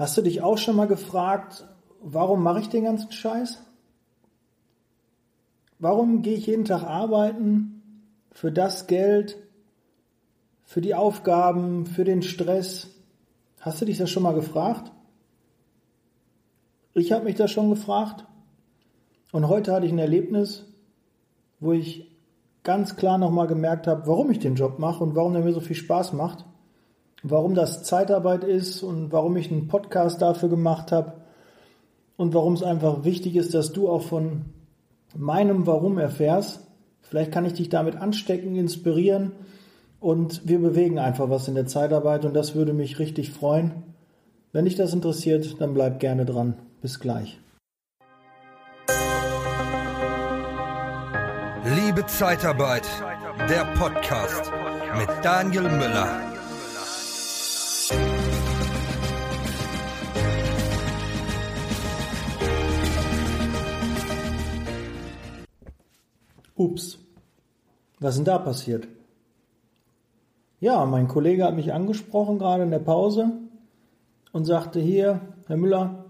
Hast du dich auch schon mal gefragt, warum mache ich den ganzen Scheiß? Warum gehe ich jeden Tag arbeiten für das Geld, für die Aufgaben, für den Stress? Hast du dich das schon mal gefragt? Ich habe mich das schon gefragt. Und heute hatte ich ein Erlebnis, wo ich ganz klar nochmal gemerkt habe, warum ich den Job mache und warum er mir so viel Spaß macht, warum das Zeitarbeit ist und warum ich einen Podcast dafür gemacht habe und warum es einfach wichtig ist, dass du auch von meinem Warum erfährst. Vielleicht kann ich dich damit anstecken, inspirieren und wir bewegen einfach was in der Zeitarbeit und das würde mich richtig freuen. Wenn dich das interessiert, dann bleib gerne dran. Bis gleich. Liebe Zeitarbeit, der Podcast mit Daniel Müller. Ups, was ist denn da passiert? Ja, mein Kollege hat mich angesprochen gerade in der Pause und sagte hier, Herr Müller,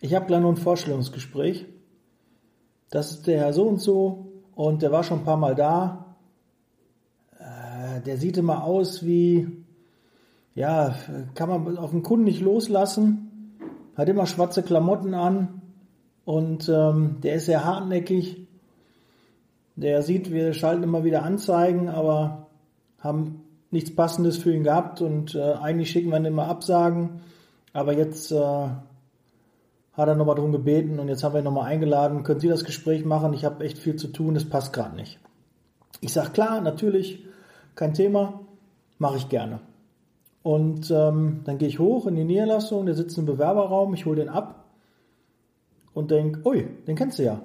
ich habe gleich nur ein Vorstellungsgespräch. Das ist der Herr so und so und der war schon ein paar Mal da. Äh, der sieht immer aus wie, ja, kann man auf den Kunden nicht loslassen, hat immer schwarze Klamotten an und ähm, der ist sehr hartnäckig. Der sieht, wir schalten immer wieder Anzeigen, aber haben nichts Passendes für ihn gehabt und äh, eigentlich schicken wir ihn immer Absagen. Aber jetzt äh, hat er nochmal darum gebeten und jetzt haben wir ihn nochmal eingeladen. Können Sie das Gespräch machen? Ich habe echt viel zu tun, das passt gerade nicht. Ich sage klar, natürlich, kein Thema, mache ich gerne. Und ähm, dann gehe ich hoch in die Niederlassung, der sitzt im Bewerberraum, ich hole den ab und denke, ui, den kennst du ja.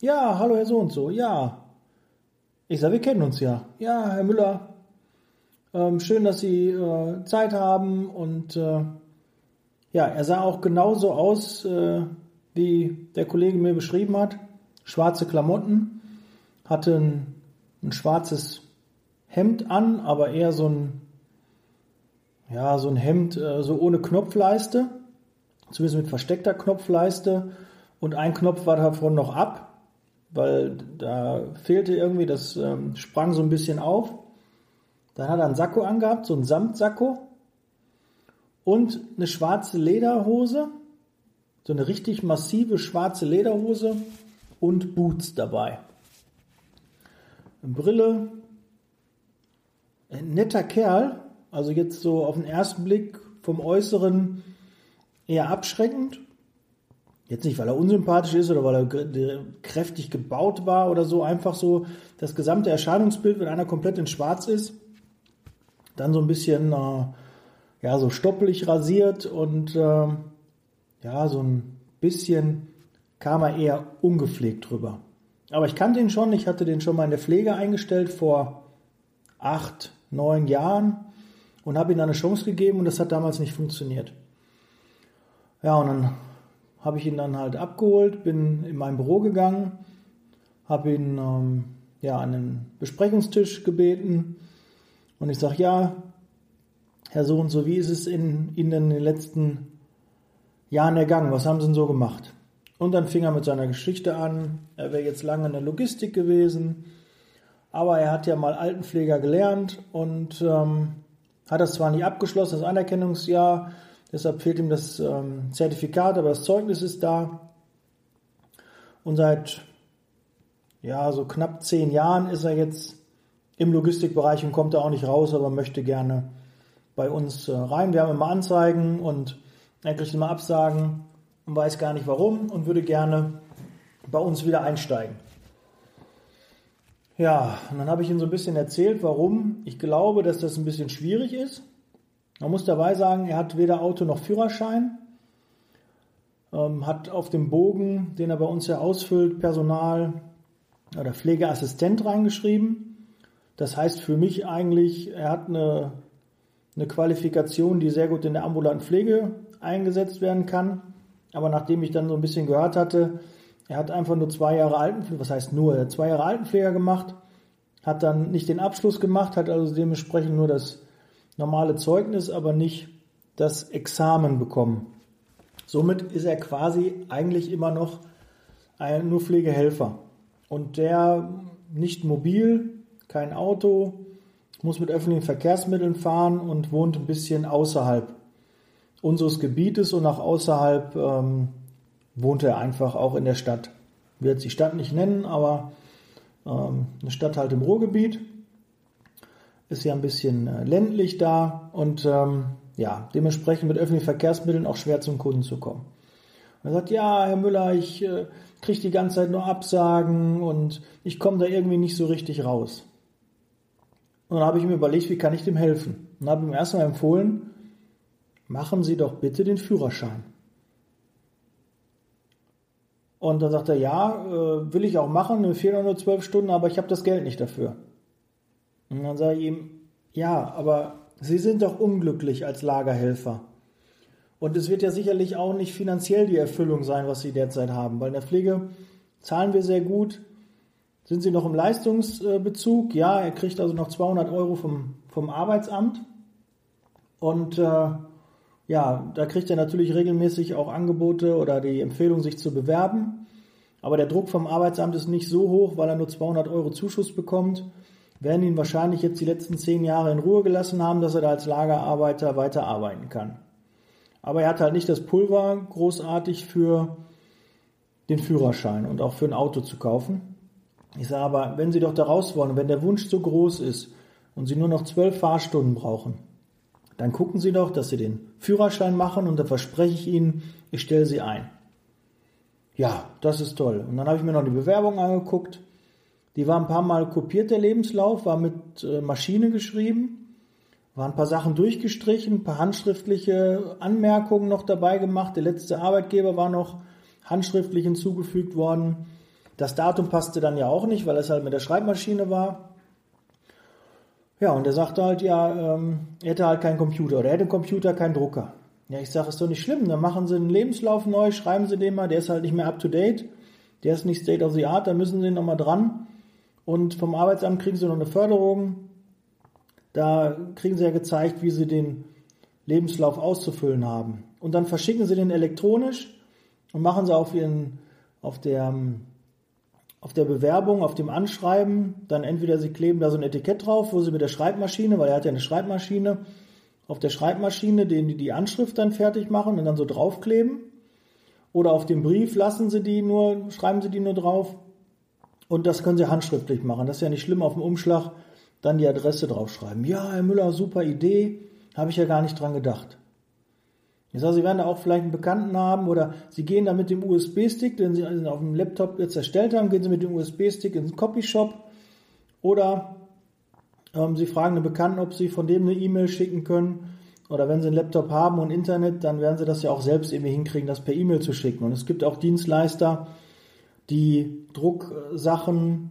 Ja, hallo Herr so und so, ja. Ich sage, wir kennen uns ja. Ja, Herr Müller, ähm, schön, dass Sie äh, Zeit haben und äh, ja, er sah auch genauso aus, äh, wie der Kollege mir beschrieben hat. Schwarze Klamotten, hatte ein, ein schwarzes Hemd an, aber eher so ein ja, so ein Hemd äh, so ohne Knopfleiste, zumindest mit versteckter Knopfleiste und ein Knopf war davon noch ab weil da fehlte irgendwie, das ähm, sprang so ein bisschen auf. Dann hat er einen Sakko angehabt, so einen Samtsakko und eine schwarze Lederhose, so eine richtig massive schwarze Lederhose und Boots dabei. Eine Brille, ein netter Kerl, also jetzt so auf den ersten Blick vom Äußeren eher abschreckend, Jetzt nicht, weil er unsympathisch ist oder weil er kräftig gebaut war oder so, einfach so das gesamte Erscheinungsbild, wenn einer komplett in schwarz ist, dann so ein bisschen, äh, ja, so stoppelig rasiert und äh, ja, so ein bisschen kam er eher ungepflegt drüber. Aber ich kannte ihn schon, ich hatte den schon mal in der Pflege eingestellt vor acht, neun Jahren und habe ihm eine Chance gegeben und das hat damals nicht funktioniert. Ja, und dann habe ich ihn dann halt abgeholt, bin in mein Büro gegangen, habe ihn ähm, ja an den Besprechungstisch gebeten und ich sage, ja, Herr so und so, wie ist es in Ihnen in den letzten Jahren ergangen? Was haben Sie denn so gemacht? Und dann fing er mit seiner Geschichte an. Er wäre jetzt lange in der Logistik gewesen, aber er hat ja mal Altenpfleger gelernt und ähm, hat das zwar nicht abgeschlossen, das Anerkennungsjahr, Deshalb fehlt ihm das ähm, Zertifikat, aber das Zeugnis ist da. Und seit ja, so knapp zehn Jahren ist er jetzt im Logistikbereich und kommt da auch nicht raus, aber möchte gerne bei uns äh, rein. Wir haben immer Anzeigen und er kriegt immer Absagen und weiß gar nicht warum und würde gerne bei uns wieder einsteigen. Ja, und dann habe ich ihm so ein bisschen erzählt, warum ich glaube, dass das ein bisschen schwierig ist. Man muss dabei sagen, er hat weder Auto noch Führerschein, ähm, hat auf dem Bogen, den er bei uns ja ausfüllt, Personal oder Pflegeassistent reingeschrieben. Das heißt für mich eigentlich, er hat eine, eine Qualifikation, die sehr gut in der ambulanten Pflege eingesetzt werden kann. Aber nachdem ich dann so ein bisschen gehört hatte, er hat einfach nur zwei Jahre Altenpfleger, was heißt nur, er hat zwei Jahre Altenpfleger gemacht, hat dann nicht den Abschluss gemacht, hat also dementsprechend nur das normale Zeugnis, aber nicht das Examen bekommen. Somit ist er quasi eigentlich immer noch ein, nur Pflegehelfer. Und der nicht mobil, kein Auto, muss mit öffentlichen Verkehrsmitteln fahren und wohnt ein bisschen außerhalb unseres Gebietes und auch außerhalb ähm, wohnt er einfach auch in der Stadt. Jetzt die Stadt nicht nennen, aber ähm, eine Stadt halt im Ruhrgebiet. Ist ja ein bisschen äh, ländlich da und ähm, ja, dementsprechend mit öffentlichen Verkehrsmitteln auch schwer zum Kunden zu kommen. Er sagt, ja, Herr Müller, ich äh, kriege die ganze Zeit nur Absagen und ich komme da irgendwie nicht so richtig raus. Und dann habe ich mir überlegt, wie kann ich dem helfen? Und habe ihm erstmal empfohlen, machen Sie doch bitte den Führerschein. Und dann sagt er, ja, äh, will ich auch machen, mir fehlen nur zwölf Stunden, aber ich habe das Geld nicht dafür. Und dann sage ich ihm, ja, aber Sie sind doch unglücklich als Lagerhelfer. Und es wird ja sicherlich auch nicht finanziell die Erfüllung sein, was Sie derzeit haben, weil in der Pflege zahlen wir sehr gut. Sind Sie noch im Leistungsbezug? Ja, er kriegt also noch 200 Euro vom, vom Arbeitsamt. Und äh, ja, da kriegt er natürlich regelmäßig auch Angebote oder die Empfehlung, sich zu bewerben. Aber der Druck vom Arbeitsamt ist nicht so hoch, weil er nur 200 Euro Zuschuss bekommt. Werden ihn wahrscheinlich jetzt die letzten zehn Jahre in Ruhe gelassen haben, dass er da als Lagerarbeiter weiterarbeiten kann. Aber er hat halt nicht das Pulver großartig für den Führerschein und auch für ein Auto zu kaufen. Ich sage aber, wenn Sie doch da raus wollen, wenn der Wunsch so groß ist und Sie nur noch zwölf Fahrstunden brauchen, dann gucken Sie doch, dass Sie den Führerschein machen und da verspreche ich Ihnen, ich stelle Sie ein. Ja, das ist toll. Und dann habe ich mir noch die Bewerbung angeguckt. Die war ein paar Mal kopiert, der Lebenslauf, war mit äh, Maschine geschrieben, waren ein paar Sachen durchgestrichen, ein paar handschriftliche Anmerkungen noch dabei gemacht. Der letzte Arbeitgeber war noch handschriftlich hinzugefügt worden. Das Datum passte dann ja auch nicht, weil es halt mit der Schreibmaschine war. Ja, und er sagte halt, ja, ähm, er hätte halt keinen Computer oder er hätte einen Computer, keinen Drucker. Ja, ich sage, ist doch nicht schlimm, dann machen Sie einen Lebenslauf neu, schreiben Sie den mal, der ist halt nicht mehr up to date, der ist nicht state of the art, da müssen Sie nochmal dran. Und vom Arbeitsamt kriegen Sie noch eine Förderung. Da kriegen Sie ja gezeigt, wie Sie den Lebenslauf auszufüllen haben. Und dann verschicken Sie den elektronisch und machen Sie auf Ihren, auf der auf der Bewerbung, auf dem Anschreiben, dann entweder Sie kleben da so ein Etikett drauf, wo Sie mit der Schreibmaschine, weil er hat ja eine Schreibmaschine, auf der Schreibmaschine den, die Anschrift dann fertig machen und dann so draufkleben. Oder auf dem Brief lassen Sie die nur, schreiben Sie die nur drauf. Und das können Sie handschriftlich machen. Das ist ja nicht schlimm, auf dem Umschlag dann die Adresse draufschreiben. Ja, Herr Müller, super Idee. Habe ich ja gar nicht dran gedacht. Ich sage, Sie werden da auch vielleicht einen Bekannten haben oder Sie gehen da mit dem USB-Stick, den Sie auf dem Laptop jetzt erstellt haben, gehen Sie mit dem USB-Stick in den Copyshop oder ähm, Sie fragen einen Bekannten, ob Sie von dem eine E-Mail schicken können. Oder wenn Sie einen Laptop haben und Internet, dann werden Sie das ja auch selbst irgendwie hinkriegen, das per E-Mail zu schicken. Und es gibt auch Dienstleister, die Drucksachen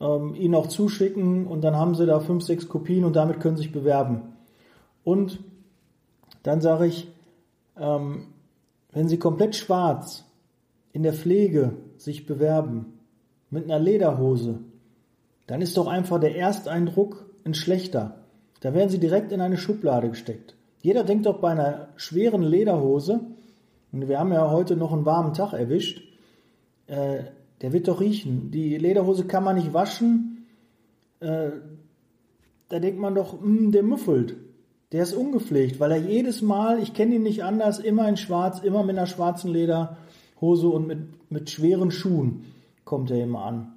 ähm, Ihnen auch zuschicken und dann haben Sie da fünf, sechs Kopien und damit können Sie sich bewerben. Und dann sage ich, ähm, wenn Sie komplett schwarz in der Pflege sich bewerben, mit einer Lederhose, dann ist doch einfach der Ersteindruck ein schlechter. Da werden Sie direkt in eine Schublade gesteckt. Jeder denkt doch bei einer schweren Lederhose, und wir haben ja heute noch einen warmen Tag erwischt, äh, der wird doch riechen. Die Lederhose kann man nicht waschen. Äh, da denkt man doch, mh, hm, der müffelt. Der ist ungepflegt, weil er jedes Mal, ich kenne ihn nicht anders, immer in schwarz, immer mit einer schwarzen Lederhose und mit, mit schweren Schuhen kommt er immer an.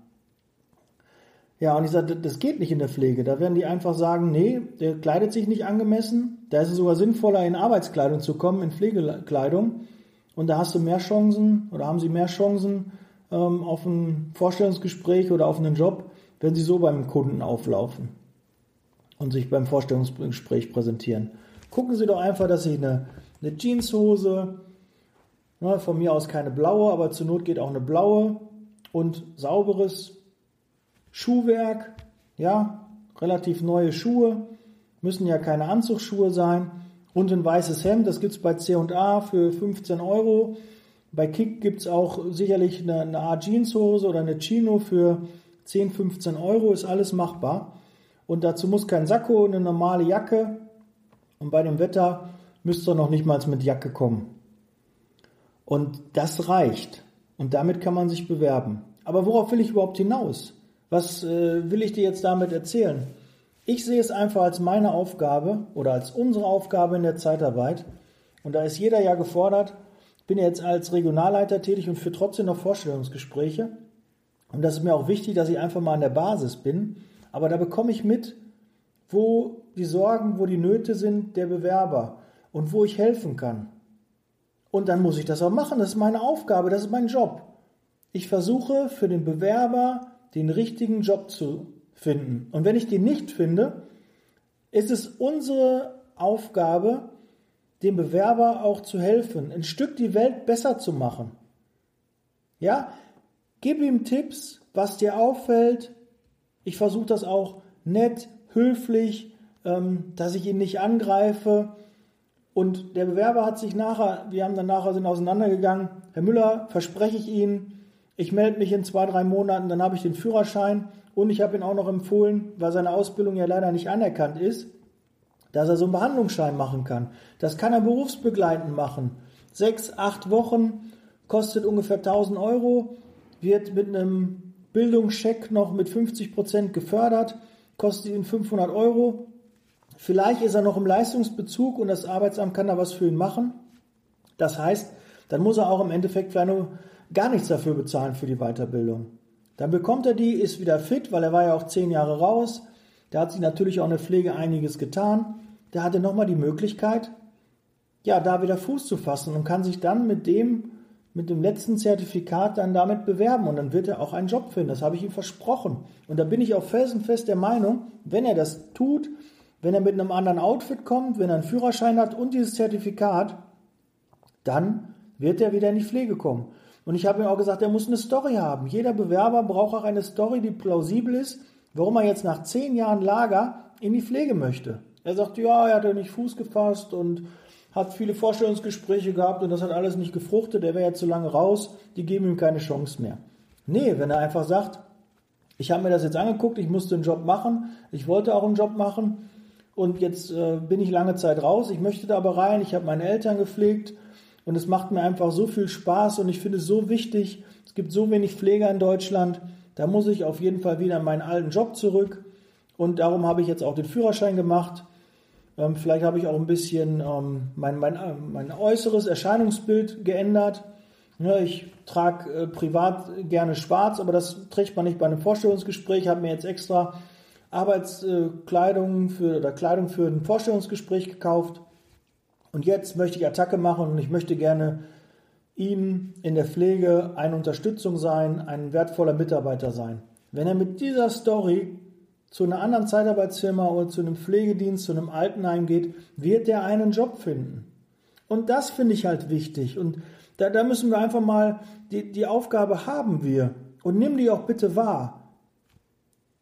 Ja, und ich sage, das geht nicht in der Pflege. Da werden die einfach sagen, nee, der kleidet sich nicht angemessen. Da ist es sogar sinnvoller, in Arbeitskleidung zu kommen, in Pflegekleidung. Und da hast du mehr Chancen oder haben sie mehr Chancen ähm, auf ein Vorstellungsgespräch oder auf einen Job, wenn sie so beim Kunden auflaufen und sich beim Vorstellungsgespräch präsentieren. Gucken Sie doch einfach, dass Sie eine, eine Jeanshose, ne, von mir aus keine blaue, aber zur Not geht auch eine blaue und sauberes Schuhwerk, ja, relativ neue Schuhe, müssen ja keine Anzugsschuhe sein und ein weißes Hemd, das gibt es bei C&A für 15 Euro. Bei Kick gibt es auch sicherlich eine, eine Art Jeanshose oder eine Chino für 10, 15 Euro, ist alles machbar. Und dazu muss kein Sakko, eine normale Jacke. Und bei dem Wetter müsst ihr noch nicht mal mit Jacke kommen. Und das reicht. Und damit kann man sich bewerben. Aber worauf will ich überhaupt hinaus? Was äh, will ich dir jetzt damit erzählen? Ich sehe es einfach als meine Aufgabe oder als unsere Aufgabe in der Zeitarbeit. Und da ist jeder ja gefordert. Ich bin jetzt als Regionalleiter tätig und führe trotzdem noch Vorstellungsgespräche. Und das ist mir auch wichtig, dass ich einfach mal an der Basis bin. Aber da bekomme ich mit, wo die Sorgen, wo die Nöte sind der Bewerber und wo ich helfen kann. Und dann muss ich das auch machen. Das ist meine Aufgabe, das ist mein Job. Ich versuche für den Bewerber den richtigen Job zu finden. Und wenn ich den nicht finde, ist es unsere Aufgabe, dem Bewerber auch zu helfen, ein Stück die Welt besser zu machen. Ja, gib ihm Tipps, was dir auffällt. Ich versuche das auch nett, höflich, ähm, dass ich ihn nicht angreife. Und der Bewerber hat sich nachher, wir haben dann nachher sind auseinandergegangen. Herr Müller, verspreche ich Ihnen, ich melde mich in zwei, drei Monaten, dann habe ich den Führerschein und ich habe ihn auch noch empfohlen, weil seine Ausbildung ja leider nicht anerkannt ist, dass er so einen Behandlungsschein machen kann. Das kann er berufsbegleitend machen. Sechs, acht Wochen, kostet ungefähr 1000 Euro, wird mit einem Bildungscheck noch mit 50 Prozent gefördert, kostet ihn 500 Euro. Vielleicht ist er noch im Leistungsbezug und das Arbeitsamt kann da was für ihn machen. Das heißt, dann muss er auch im Endeffekt vielleicht nur gar nichts dafür bezahlen für die Weiterbildung. Dann bekommt er die, ist wieder fit, weil er war ja auch zehn Jahre raus. Da hat sich natürlich auch eine Pflege einiges getan. Der hatte nochmal die Möglichkeit, ja, da wieder Fuß zu fassen und kann sich dann mit dem, mit dem letzten Zertifikat dann damit bewerben und dann wird er auch einen Job finden. Das habe ich ihm versprochen. Und da bin ich auch felsenfest der Meinung, wenn er das tut, wenn er mit einem anderen Outfit kommt, wenn er einen Führerschein hat und dieses Zertifikat, dann wird er wieder in die Pflege kommen. Und ich habe ihm auch gesagt, er muss eine Story haben. Jeder Bewerber braucht auch eine Story, die plausibel ist, warum er jetzt nach zehn Jahren Lager in die Pflege möchte. Er sagt, ja, er hat ja nicht Fuß gefasst und hat viele Vorstellungsgespräche gehabt und das hat alles nicht gefruchtet, er wäre ja zu lange raus, die geben ihm keine Chance mehr. Nee, wenn er einfach sagt, ich habe mir das jetzt angeguckt, ich musste einen Job machen, ich wollte auch einen Job machen und jetzt äh, bin ich lange Zeit raus, ich möchte da aber rein, ich habe meine Eltern gepflegt und es macht mir einfach so viel Spaß und ich finde es so wichtig. Es gibt so wenig Pfleger in Deutschland. Da muss ich auf jeden Fall wieder in meinen alten Job zurück. Und darum habe ich jetzt auch den Führerschein gemacht. Ähm, vielleicht habe ich auch ein bisschen ähm, mein, mein, äh, mein äußeres Erscheinungsbild geändert. Ja, ich trage äh, privat gerne schwarz, aber das trägt man nicht bei einem Vorstellungsgespräch. Ich habe mir jetzt extra Arbeitskleidung für oder Kleidung für ein Vorstellungsgespräch gekauft. Und jetzt möchte ich Attacke machen und ich möchte gerne ihm in der Pflege eine Unterstützung sein, ein wertvoller Mitarbeiter sein. Wenn er mit dieser Story zu einer anderen Zeitarbeitsfirma oder zu einem Pflegedienst, zu einem Altenheim geht, wird er einen Job finden. Und das finde ich halt wichtig. Und da, da müssen wir einfach mal, die, die Aufgabe haben wir. Und nimm die auch bitte wahr.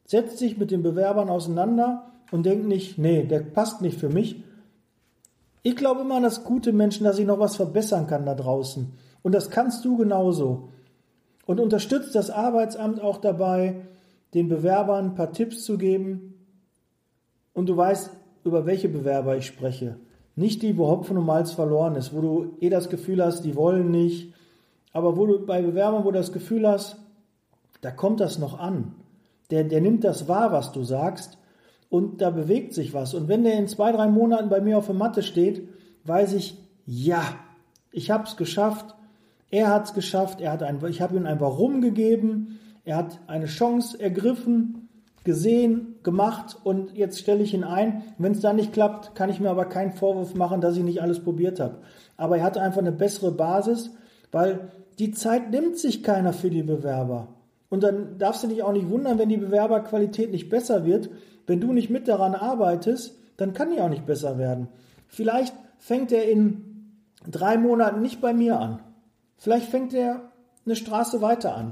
Setz dich mit den Bewerbern auseinander und denk nicht, nee, der passt nicht für mich, ich glaube immer an das gute Menschen, dass ich noch was verbessern kann da draußen. Und das kannst du genauso. Und unterstützt das Arbeitsamt auch dabei, den Bewerbern ein paar Tipps zu geben. Und du weißt, über welche Bewerber ich spreche. Nicht die, wo Hopfen und Malz verloren ist, wo du eh das Gefühl hast, die wollen nicht. Aber wo du bei Bewerbern, wo du das Gefühl hast, da kommt das noch an. Der, der nimmt das wahr, was du sagst und da bewegt sich was. Und wenn der in zwei, drei Monaten bei mir auf der Matte steht, weiß ich, ja, ich habe es geschafft, er hat es geschafft, er hat ein, ich habe ihm ein Warum gegeben, er hat eine Chance ergriffen, gesehen, gemacht und jetzt stelle ich ihn ein. Wenn es dann nicht klappt, kann ich mir aber keinen Vorwurf machen, dass ich nicht alles probiert habe. Aber er hatte einfach eine bessere Basis, weil die Zeit nimmt sich keiner für die Bewerber. Und dann darfst du dich auch nicht wundern, wenn die Bewerberqualität nicht besser wird, wenn du nicht mit daran arbeitest, dann kann die auch nicht besser werden. Vielleicht fängt er in drei Monaten nicht bei mir an. Vielleicht fängt er eine Straße weiter an.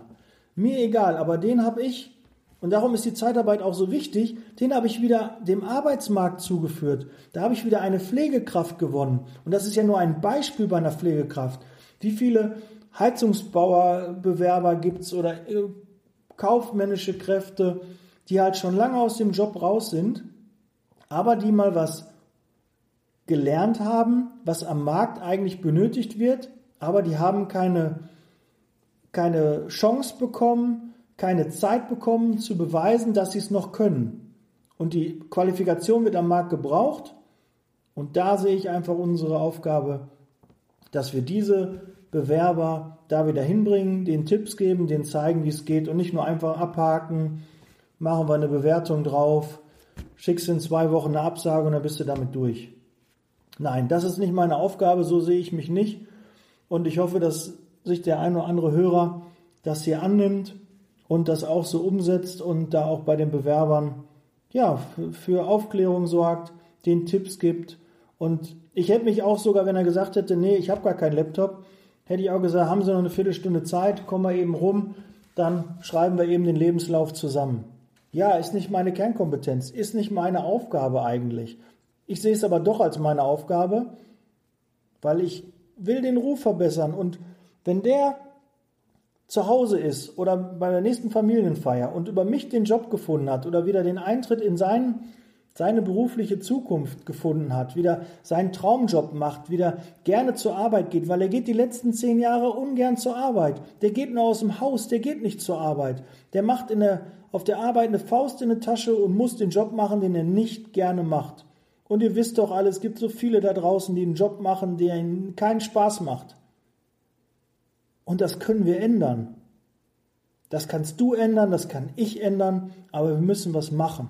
Mir egal, aber den habe ich, und darum ist die Zeitarbeit auch so wichtig, den habe ich wieder dem Arbeitsmarkt zugeführt. Da habe ich wieder eine Pflegekraft gewonnen. Und das ist ja nur ein Beispiel bei einer Pflegekraft. Wie viele Heizungsbauerbewerber gibt es oder äh, kaufmännische Kräfte, die halt schon lange aus dem Job raus sind, aber die mal was gelernt haben, was am Markt eigentlich benötigt wird, aber die haben keine, keine Chance bekommen, keine Zeit bekommen zu beweisen, dass sie es noch können. Und die Qualifikation wird am Markt gebraucht. Und da sehe ich einfach unsere Aufgabe, dass wir diese Bewerber da wieder hinbringen, den Tipps geben, denen zeigen, wie es geht und nicht nur einfach abhaken, machen wir eine Bewertung drauf, schickst in zwei Wochen eine Absage und dann bist du damit durch. Nein, das ist nicht meine Aufgabe, so sehe ich mich nicht. Und ich hoffe, dass sich der ein oder andere Hörer das hier annimmt und das auch so umsetzt und da auch bei den Bewerbern ja, für Aufklärung sorgt, den Tipps gibt. Und ich hätte mich auch sogar, wenn er gesagt hätte, nee, ich habe gar keinen Laptop, hätte ich auch gesagt, haben Sie noch eine Viertelstunde Zeit, kommen wir eben rum, dann schreiben wir eben den Lebenslauf zusammen. Ja, ist nicht meine Kernkompetenz, ist nicht meine Aufgabe eigentlich. Ich sehe es aber doch als meine Aufgabe, weil ich will den Ruf verbessern. Und wenn der zu Hause ist oder bei der nächsten Familienfeier und über mich den Job gefunden hat oder wieder den Eintritt in seinen, seine berufliche Zukunft gefunden hat, wieder seinen Traumjob macht, wieder gerne zur Arbeit geht, weil er geht die letzten zehn Jahre ungern zur Arbeit. Der geht nur aus dem Haus, der geht nicht zur Arbeit. Der macht in der, auf der Arbeit eine Faust in der Tasche und muss den Job machen, den er nicht gerne macht. Und ihr wisst doch alle, es gibt so viele da draußen, die einen Job machen, der ihnen keinen Spaß macht. Und das können wir ändern. Das kannst du ändern, das kann ich ändern, aber wir müssen was machen.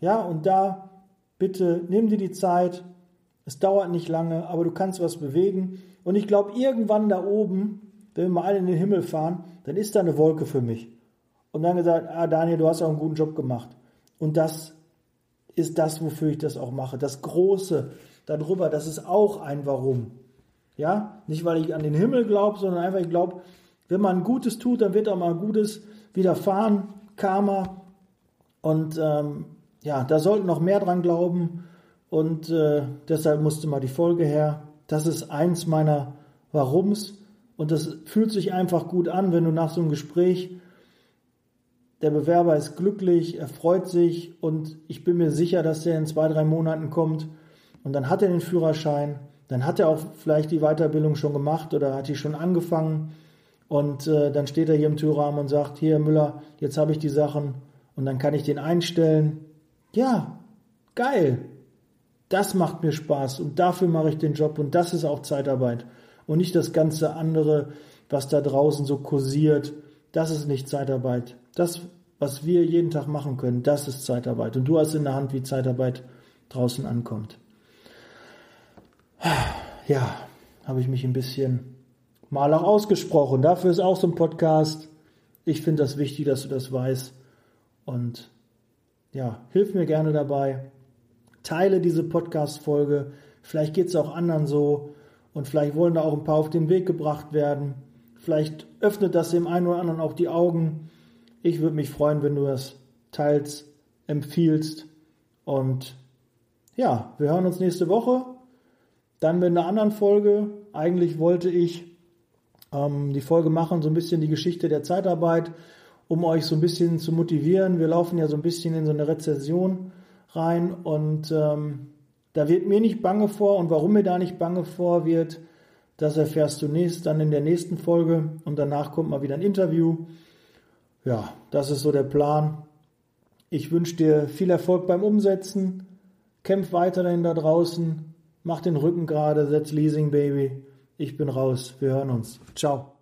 Ja, und da bitte nimm dir die Zeit. Es dauert nicht lange, aber du kannst was bewegen. Und ich glaube, irgendwann da oben, wenn wir mal alle in den Himmel fahren, dann ist da eine Wolke für mich. Und dann gesagt, ah Daniel, du hast auch einen guten Job gemacht. Und das ist das, wofür ich das auch mache. Das Große darüber, das ist auch ein Warum. Ja, nicht weil ich an den Himmel glaube, sondern einfach ich glaube, wenn man Gutes tut, dann wird auch mal Gutes widerfahren, Karma. Und ähm, ja, da sollten noch mehr dran glauben. Und äh, deshalb musste mal die Folge her. Das ist eins meiner Warums. Und das fühlt sich einfach gut an, wenn du nach so einem Gespräch, der Bewerber ist glücklich, er freut sich und ich bin mir sicher, dass der in zwei, drei Monaten kommt und dann hat er den Führerschein dann hat er auch vielleicht die Weiterbildung schon gemacht oder hat die schon angefangen. Und äh, dann steht er hier im Türrahmen und sagt, hier Müller, jetzt habe ich die Sachen und dann kann ich den einstellen. Ja, geil. Das macht mir Spaß und dafür mache ich den Job und das ist auch Zeitarbeit. Und nicht das ganze andere, was da draußen so kursiert. Das ist nicht Zeitarbeit. Das, was wir jeden Tag machen können, das ist Zeitarbeit. Und du hast in der Hand, wie Zeitarbeit draußen ankommt. Ja, habe ich mich ein bisschen mal auch ausgesprochen. Dafür ist auch so ein Podcast. Ich finde das wichtig, dass du das weißt. Und ja, hilf mir gerne dabei. Teile diese Podcast-Folge. Vielleicht geht es auch anderen so. Und vielleicht wollen da auch ein paar auf den Weg gebracht werden. Vielleicht öffnet das dem einen oder anderen auch die Augen. Ich würde mich freuen, wenn du das teils empfiehlst. Und ja, wir hören uns nächste Woche. Dann mit einer anderen Folge. Eigentlich wollte ich ähm, die Folge machen, so ein bisschen die Geschichte der Zeitarbeit, um euch so ein bisschen zu motivieren. Wir laufen ja so ein bisschen in so eine Rezession rein und ähm, da wird mir nicht bange vor und warum mir da nicht bange vor wird, das erfährst du nächst, dann in der nächsten Folge und danach kommt mal wieder ein Interview. Ja, das ist so der Plan. Ich wünsche dir viel Erfolg beim Umsetzen. Kämpf weiterhin da draußen. Mach den Rücken gerade, setz Leasing Baby. Ich bin raus. Wir hören uns. Ciao.